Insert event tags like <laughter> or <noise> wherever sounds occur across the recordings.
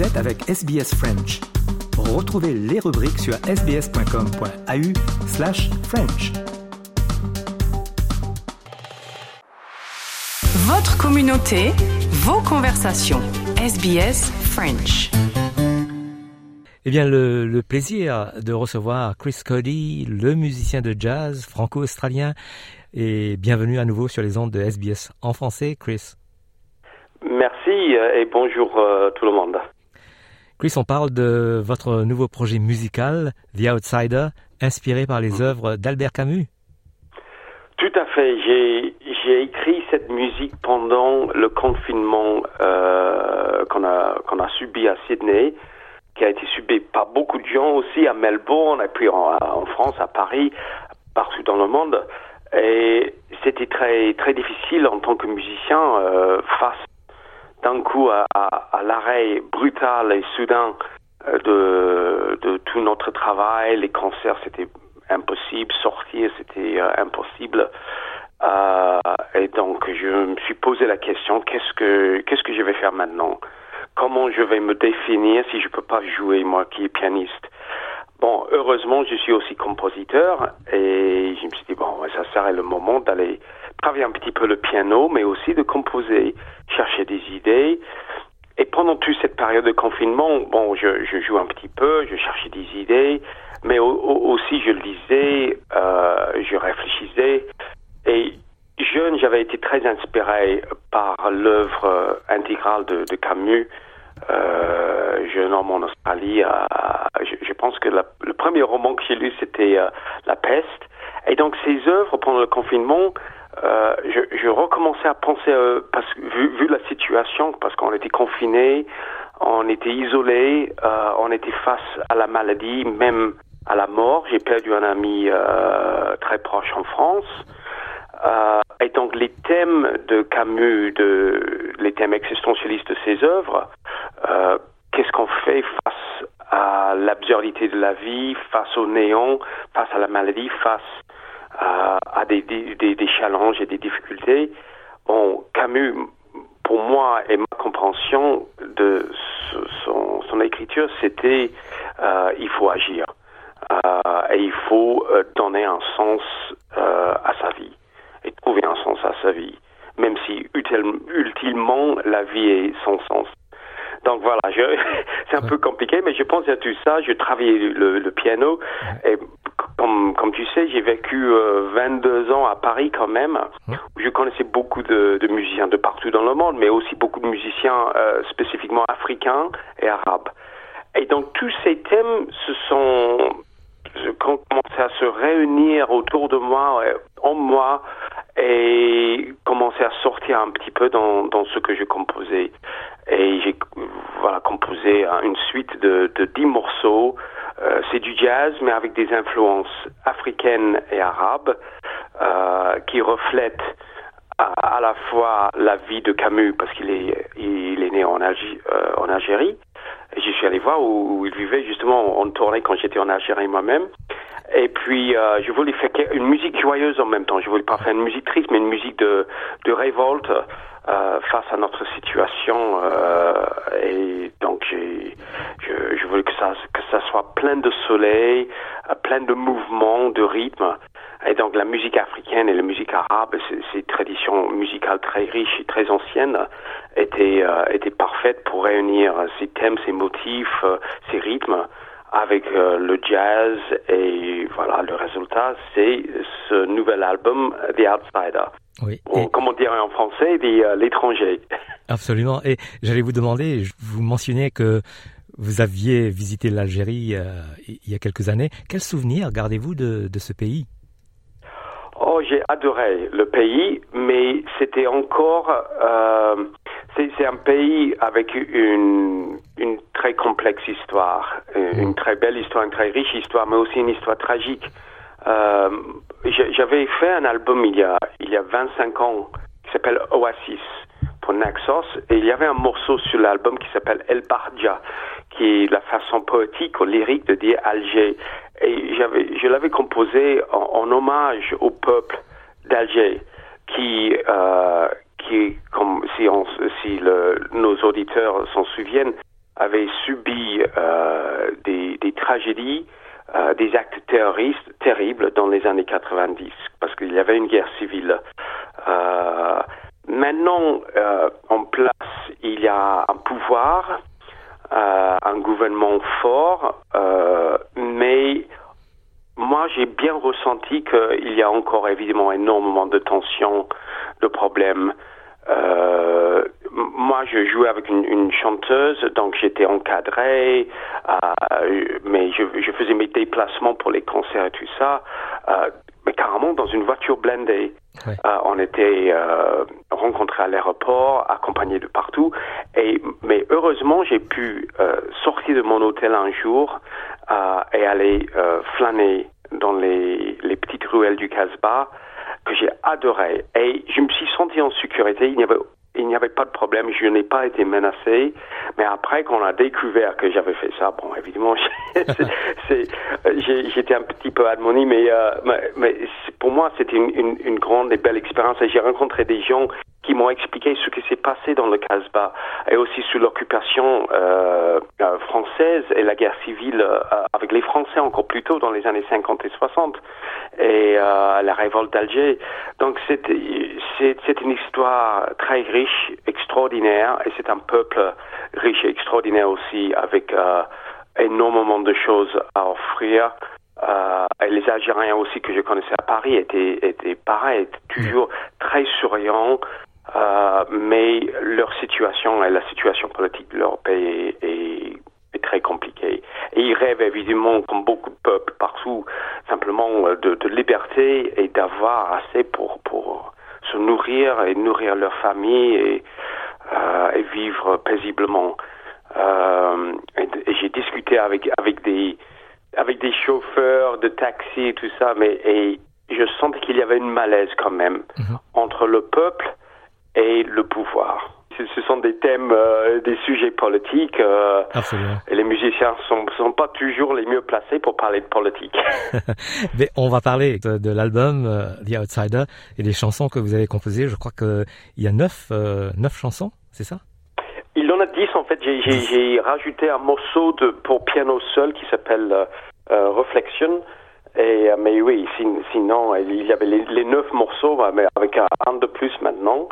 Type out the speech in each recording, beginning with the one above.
Vous êtes avec SBS French. Retrouvez les rubriques sur sbs.com.au slash French. Votre communauté, vos conversations. SBS French. Eh bien, le, le, plaisir de recevoir Chris Cody, le musicien de jazz franco-australien, et bienvenue à nouveau sur les ondes de SBS en français, Chris. Merci euh, et bonjour euh, tout le monde. Chris, on parle de votre nouveau projet musical, The Outsider, inspiré par les œuvres d'Albert Camus. Tout à fait. J'ai écrit cette musique pendant le confinement euh, qu'on a, subi à Sydney, qui a été subi par beaucoup de gens aussi à Melbourne, et puis en, en France, à Paris, partout dans le monde. Et c'était très très difficile en tant que musicien euh, face d'un coup à, à, l'arrêt brutal et soudain euh, de, tout notre travail, les concerts c'était impossible, sortir c'était euh, impossible. Euh, et donc je me suis posé la question qu'est-ce que qu'est-ce que je vais faire maintenant? Comment je vais me définir si je peux pas jouer moi qui est pianiste? Bon, heureusement, je suis aussi compositeur et je me suis dit, bon, ça serait le moment d'aller travailler un petit peu le piano, mais aussi de composer, chercher des idées. Et pendant toute cette période de confinement, bon, je, je joue un petit peu, je cherchais des idées, mais au, au, aussi je lisais, euh, je réfléchissais. Et jeune, j'avais été très inspiré par l'œuvre intégrale de Camus, euh, jeune homme en Australie. je, je, pense que le premier roman que j'ai lu, c'était euh, La peste. Et donc ces œuvres pendant le confinement, euh, je, recommençais à penser, euh, parce vu, vu, la situation, parce qu'on était confinés, on était isolés, euh, on était face à la maladie, même à la mort. J'ai perdu un ami euh, très proche en France. Euh, et donc les thèmes de Camus, les thèmes existentialistes de ses œuvres, euh, qu'est-ce qu'on fait face à l'absurdité de la vie, face au néant, face à la maladie, face à, à des, des, challenges et des difficultés? Camus, pour moi et ma compréhension de son, écriture, c'était euh, il faut agir euh, et il faut euh, donner un sens euh, à sa vie et trouver un sens à sa vie, même si ultimement la vie est sans sens. <laughs> C'est un peu compliqué, mais je pense à tout ça. Je travaillais le, le piano et comme, comme tu sais, j'ai vécu euh, 22 ans à Paris quand même, où je connaissais beaucoup de, de, musiciens de partout dans le monde, mais aussi beaucoup de musiciens euh, spécifiquement africains et arabes. Et donc tous ces thèmes se sont commencé à se réunir autour de moi, en moi, et commencé à sortir un petit peu dans, dans ce que je composais. Et j'ai voilà, composé une suite de, de dix morceaux. Euh, c'est du jazz, mais avec des influences africaines et arabes euh, qui reflètent à, la fois la vie de Camus, parce qu'il est, il est né en, euh, Algérie. Et suis allé voir où, il vivait justement en tournée quand j'étais en Algérie moi-même. Et puis, je voulais faire une musique joyeuse en même temps. Je voulais pas faire une musique triste, mais une musique de, de révolte euh, face à notre situation. Euh, et donc, j'ai, je, voulais que ça, que ça soit plein de soleil, euh, plein de mouvements, de rythme. Et donc, la musique africaine et la musique arabe, ces traditions musicales très riches et très anciennes, étaient, étaient parfaites pour réunir ces thèmes, ces motifs, ces rythmes avec euh, le jazz et voilà le résultat c'est ce nouvel album The Outsider. Oui. Ou, comme on dirait en français, euh, l'étranger. <laughs> Absolument. Et j'allais vous demander, vous mentionnez que vous aviez visité l'Algérie euh, il y a quelques années. Quel souvenir gardez-vous de, de ce pays? Oh, j'ai adoré le pays, mais c'était encore euh, c'est un pays avec une, une très complexe histoire, une très belle histoire, une très riche histoire, mais aussi une histoire tragique. Euh, J'avais fait un album il y a, il y a 25 ans qui s'appelle Oasis pour Naxos et il y avait un morceau sur l'album qui s'appelle El Barja qui est la façon poétique ou lyrique de dire Alger. Et j'avais, je l'avais composé en, en, hommage au peuple d'Alger qui, euh, qui, comme si, nos auditeurs s'en souviennent, avait subi des, des, tragédies, des actes terroristes terribles dans les années 90, parce qu'il y avait une guerre civile. maintenant, en place, il y a un pouvoir, un gouvernement fort, j'ai bien ressenti qu'il y a encore évidemment énormément de tensions, de problèmes. Euh, moi, je jouais avec une, chanteuse, donc j'étais encadré, euh, mais je, je, faisais mes déplacements pour les concerts et tout ça, euh, mais carrément dans une voiture blindée. On était rencontrés à l'aéroport, accompagnés de partout, et mais heureusement, j'ai pu sortir de mon hôtel un jour et aller flâner les, petites ruelles du Casbah que j'ai adoré. Et je me suis senti en sécurité. Il n'y avait pas de problème, je n'ai pas été menacé. Mais après, qu'on a découvert que j'avais fait ça, bon, évidemment, <laughs> j'étais un petit peu admoni, mais, euh, pour moi, c'était une, grande et belle expérience. Et j'ai rencontré des gens qui m'ont expliqué ce qui s'est passé dans le Casbah et aussi sous l'occupation euh, euh, française et la guerre civile euh, avec les Français encore plus tôt dans les années 50 et 60 et la révolte d'Alger. Donc c'est c'est une histoire très riche, extraordinaire et c'est un peuple riche et extraordinaire aussi avec énormément de choses à offrir. Euh, et les Algériens aussi que je connaissais à Paris étaient, étaient pareils, étaient toujours très souriants, euh, mais leur situation et la situation politique de leur pays est, est, très compliquée. Et ils rêvent évidemment, comme beaucoup de peuples partout, simplement euh, de, de liberté et d'avoir assez pour, pour se nourrir et nourrir leur famille et, euh, et vivre paisiblement. Euh, et, et j'ai discuté avec, avec des avec des chauffeurs de taxi et tout ça, mais et je sentais qu'il y avait une malaise quand même mhm. entre le peuple et le pouvoir. Ce sont des thèmes, euh, des sujets politiques. Euh, et les musiciens sont, sont pas toujours les mieux placés pour parler de politique. <laughs> Mais on va parler de, l'album euh, The Outsider et des chansons que vous avez composées. Je crois qu'il y a neuf, neuf chansons, c'est ça? Il en a dix en fait. J'ai rajouté un morceau de, pour piano seul qui s'appelle Reflection. Et, mais oui, sinon, il y avait les, les neuf morceaux, mais avec un de plus maintenant.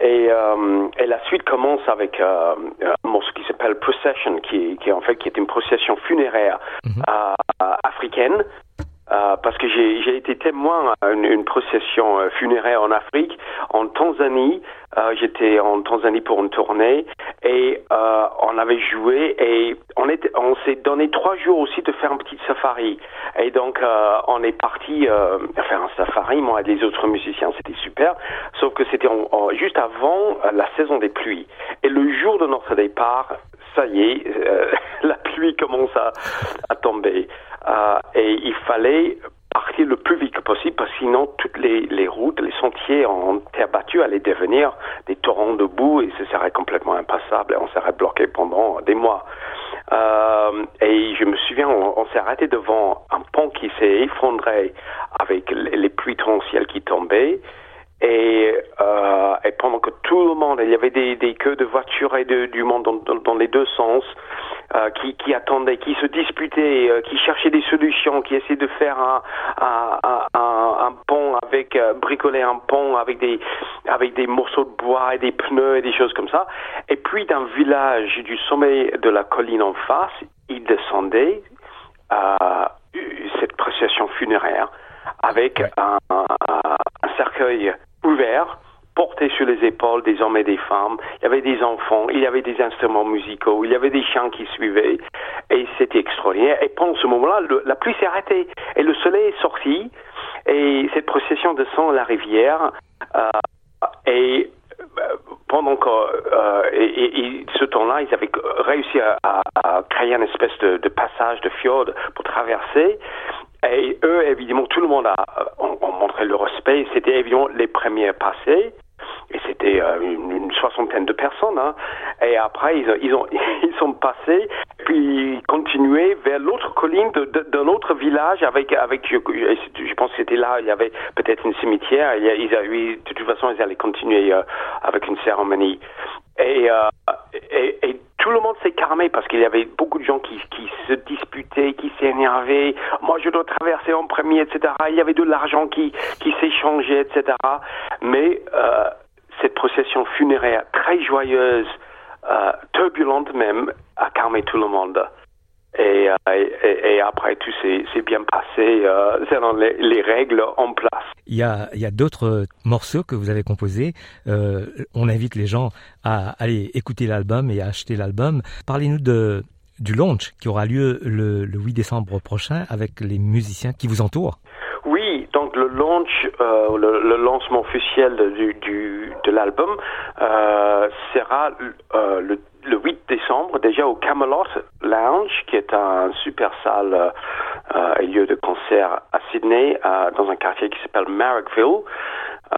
Et, euh, et, la suite commence avec euh, un morceau qui s'appelle Procession, qui, qui en fait qui est une procession funéraire mhm. euh, africaine. Euh, parce que j'ai été témoin à une, procession euh, funéraire en Afrique, en Tanzanie. Euh, j'étais en Tanzanie pour une tournée et on avait joué et on, s'est donné trois jours aussi de faire un petit safari. Et donc on est parti faire un safari, moi et les autres musiciens, c'était super. Sauf que c'était juste avant la saison des pluies. Et le jour de notre départ, ça y est, <laughs> la pluie commence à, à tomber. Euh, et il fallait partir le plus vite possible parce que sinon toutes les, les, routes, les sentiers en terre battue allaient devenir des torrents de boue et ce serait complètement impassable et on serait bloqué pendant des mois. Euh, et je me souviens, on, s'est arrêté devant un pont qui s'est effondré avec les pluies torrentielles qui tombaient. Et, euh, et, pendant que tout le monde, il y avait des, des queues de voitures et de, du monde dans, dans les deux sens, euh, qui, qui, attendaient, qui se disputaient, euh, qui cherchaient des solutions, qui essayaient de faire un, un, un, un pont avec euh, bricoler un pont avec des avec des morceaux de bois et des pneus et des choses comme ça. Et puis d'un village du sommet de la colline en face, ils descendaient à cette procession funéraire avec un, un cercueil ouvert porté sur les épaules des hommes et des femmes. Il y avait des enfants, il y avait des instruments musicaux, il y avait des chants qui suivaient. Et c'était extraordinaire. Et pendant ce moment-là, la pluie s'est arrêtée. Et le soleil est sorti. Et cette procession descend la rivière. Euh, et euh, pendant euh, ce temps-là, ils avaient réussi à, créer une espèce de, passage de fjord pour traverser. Et eux, évidemment, tout le monde a, montré le respect. C'était évidemment les premiers passés et c'était euh, une, soixantaine de personnes. Hein. Et après, ils, ils, ont, <laughs> ils sont passés, puis continué vers l'autre colline d'un autre village avec, avec je, pense que c'était là, il y avait peut-être une cimetière. Ils, avaient, de toute façon, ils allaient continuer euh, avec une cérémonie. Et, euh, tout le monde s'est calmé parce qu'il y avait beaucoup de gens qui, se disputaient, qui s'énervaient. Moi, je dois traverser en premier, etc. Il y avait de l'argent qui, qui s'échangeait, etc. Mais euh, cette procession funéraire très joyeuse, euh, turbulente même, a calmé tout le monde. Et, euh, et, et, après tout s'est bien passé euh, selon les, les, règles en place. Il y a, il y a d'autres morceaux que vous avez composés. Euh, on invite les gens à aller écouter l'album et à acheter l'album. Parlez-nous de du launch qui aura lieu le, le 8 décembre prochain avec les musiciens qui vous entourent. Oui, donc le launch, euh, le, le, lancement officiel du, du de l'album euh, sera euh, le le 8 décembre, déjà au Camelot Lounge, qui est un super salle euh, et lieu de concert à Sydney, euh, dans un quartier qui s'appelle Marrickville.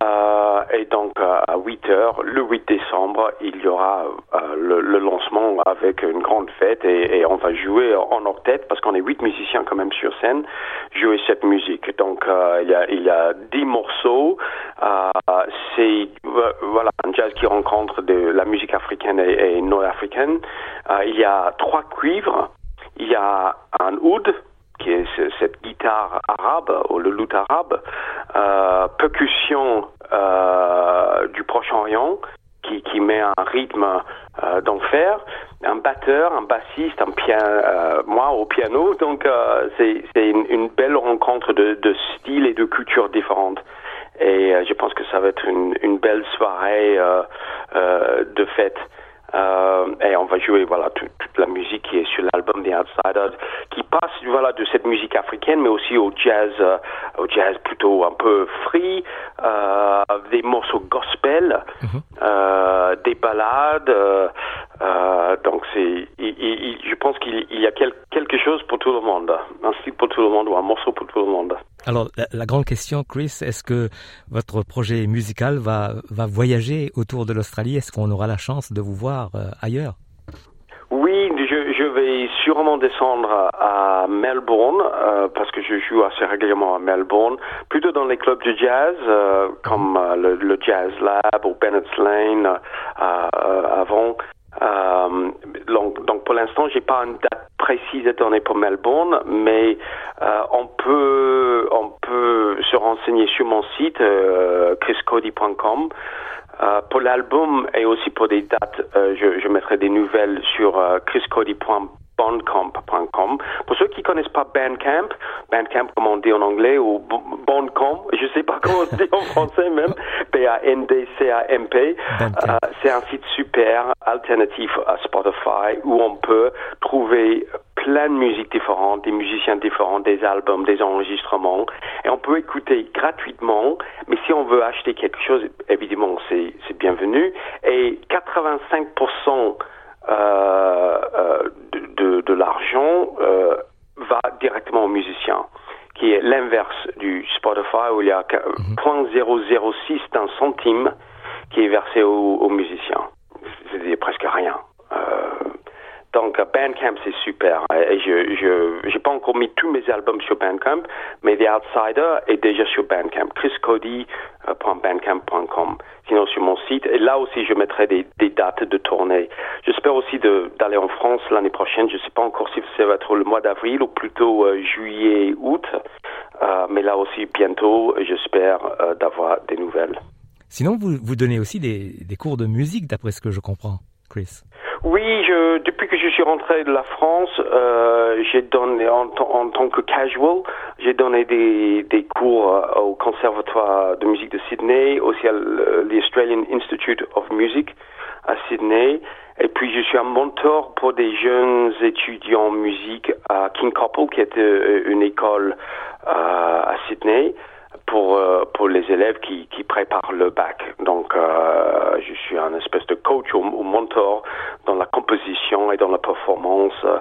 Euh, et donc à 8 heures, le 8 décembre, il y aura euh, le, lancement avec une grande fête et, on va jouer en octet parce qu'on est huit musiciens quand même sur scène, jouer cette musique. Donc euh, il y a il y a dix morceaux. Euh, c'est voilà un jazz qui rencontre de la musique africaine et, et nord-africaine. il y a trois cuivres. Il y a un oud qui est cette guitare arabe ou le luth arabe, euh, percussion euh, du Proche-Orient qui, qui, met un rythme euh, d'enfer, un batteur, un bassiste, un piano, moi au piano, donc c'est une, belle rencontre de, styles et de cultures différentes. Et je pense que ça va être une, belle soirée de fête. Euh, et on va jouer voilà toute la musique qui est sur l'album The Outsiders, qui passe voilà de cette musique africaine, mais aussi au jazz, euh, au jazz plutôt un peu free, euh, des morceaux gospel, mm -hmm. des ballades. donc c'est, je pense qu'il y a quel, quelque chose pour tout le monde, un style pour tout le monde ou un morceau pour tout le monde. Alors, la, la, grande question, Chris, est-ce que votre projet musical va, va voyager autour de l'Australie? Est-ce qu'on aura la chance de vous voir euh, ailleurs? Je, vais sûrement descendre à Melbourne euh, parce que je joue assez régulièrement à Melbourne, plutôt dans les clubs de jazz euh, comme euh, le, Jazz Lab ou Bennett's Lane avant. donc, donc, pour l'instant, j'ai pas une date précise à donner pour Melbourne, mais on peut on peut se renseigner sur mon site chriscody.com. Euh, pour l'album et aussi pour des dates, euh, je, je, mettrai des nouvelles sur euh, chriscody.bandcamp.com. Pour ceux qui connaissent pas Bandcamp, Bandcamp comme on dit en anglais ou Bandcamp, <laughs> je sais pas comment on dit en français même, <laughs> B-A-N-D-C-A-M-P, euh, c'est un site super alternatif à Spotify où on peut trouver plein de musiques différentes, des musiciens différents, des albums, des enregistrements, et on peut écouter gratuitement, mais si on veut acheter quelque chose, évidemment, c'est bienvenu, et 85% euh, euh, de, de, de l'argent euh, va directement aux musiciens qui est l'inverse du Spotify où il y a 0,006 d'un centime qui est versé aux, aux musiciens. C'est presque rien. Euh, donc Bandcamp c'est super. Et je je j'ai pas encore mis tous mes albums sur Bandcamp, mais The Outsider est déjà sur Bandcamp. chriscody.bandcamp.com. Sinon sur mon site. Et là aussi je mettrai des, des dates de tournée. J'espère aussi d'aller en France l'année prochaine. Je sais pas encore si ça va être le mois d'avril ou plutôt euh, juillet août. Euh, mais là aussi bientôt j'espère euh, d'avoir des nouvelles. Sinon vous vous donnez aussi des, des cours de musique d'après ce que je comprends, Chris. Oui, je suis rentré de la France, euh, j'ai donné en, tant que casual, j'ai donné des, des cours euh, au Conservatoire de musique de Sydney, aussi à l'Australian Institute of Music à Sydney. Et puis je suis un mentor pour des jeunes étudiants en musique à King Couple, qui est euh, une école à Sydney pour pour les élèves qui, préparent le bac. Donc je suis un espèce de coach ou, mentor et dans la performance euh,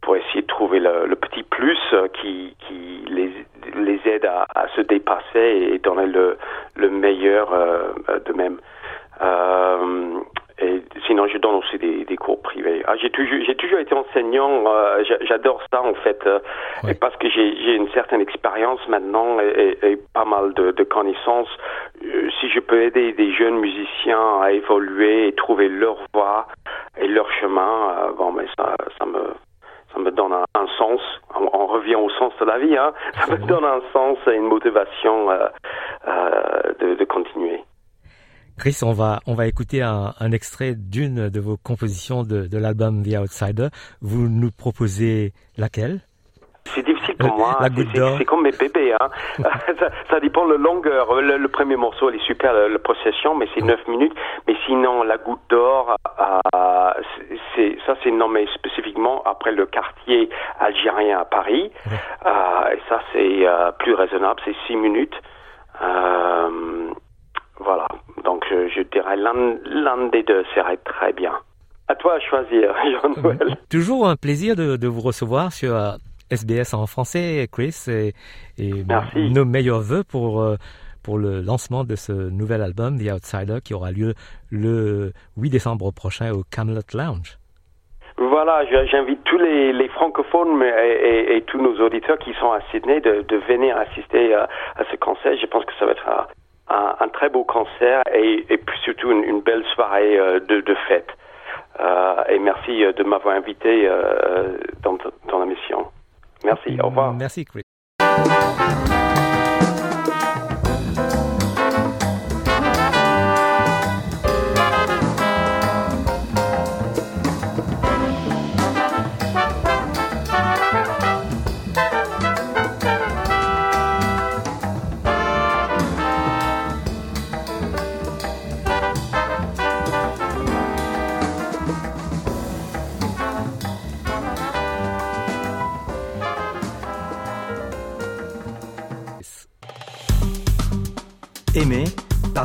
pour essayer de trouver le, le petit plus qui qui les les aide à, à se dépasser et donner le le meilleur d'eux-mêmes. Et sinon, je donne aussi des, des cours privés. Ah, j'ai toujours, j'ai toujours été enseignant. Euh, j'adore ça en fait, euh, parce que j'ai une certaine expérience maintenant et, et, et, pas mal de, de connaissances. Euh, si je peux aider des jeunes musiciens à évoluer et trouver leur voie, leur chemin, bon, mais ça, ça me ça me donne un, sens. On, revient au sens de la vie. Hein. <laughs> Ça me donne un sens et une motivation euh, euh, de, de, continuer. Chris, on va on va écouter un, un extrait d'une de vos compositions de, de l'album The Outsider. Vous nous proposez laquelle? C'est difficile pour moi. C'est comme mes bébés. Hein. <laughs> <laughs> ça, ça, dépend de la longueur. Le, premier morceau, il est super, la, procession, mais c'est 9 minutes. Mais sinon, la goutte d'or, euh, c'est ça, c'est nommé spécifiquement après le quartier algérien à Paris. Euh, et ça, c'est euh, plus raisonnable. C'est 6 minutes. Euh, voilà. Donc, je, je dirais l'un des deux serait très bien. À toi à choisir, <laughs> Jean-Noël. Toujours un plaisir de, de vous recevoir sur SBS en français, Chris, et, nos meilleurs voeux pour, pour le lancement de ce nouvel album, The Outsider, qui aura lieu le 8 décembre prochain au Camelot Lounge. Voilà, j'invite tous les, francophones et, tous nos auditeurs qui sont à Sydney de, venir assister à, ce concert. Je pense que ça va être un, très beau concert et, puis surtout une, belle soirée euh, de, fête. Euh, et merci de m'avoir invité dans, dans la mission. Merci, au revoir. Merci, Chris.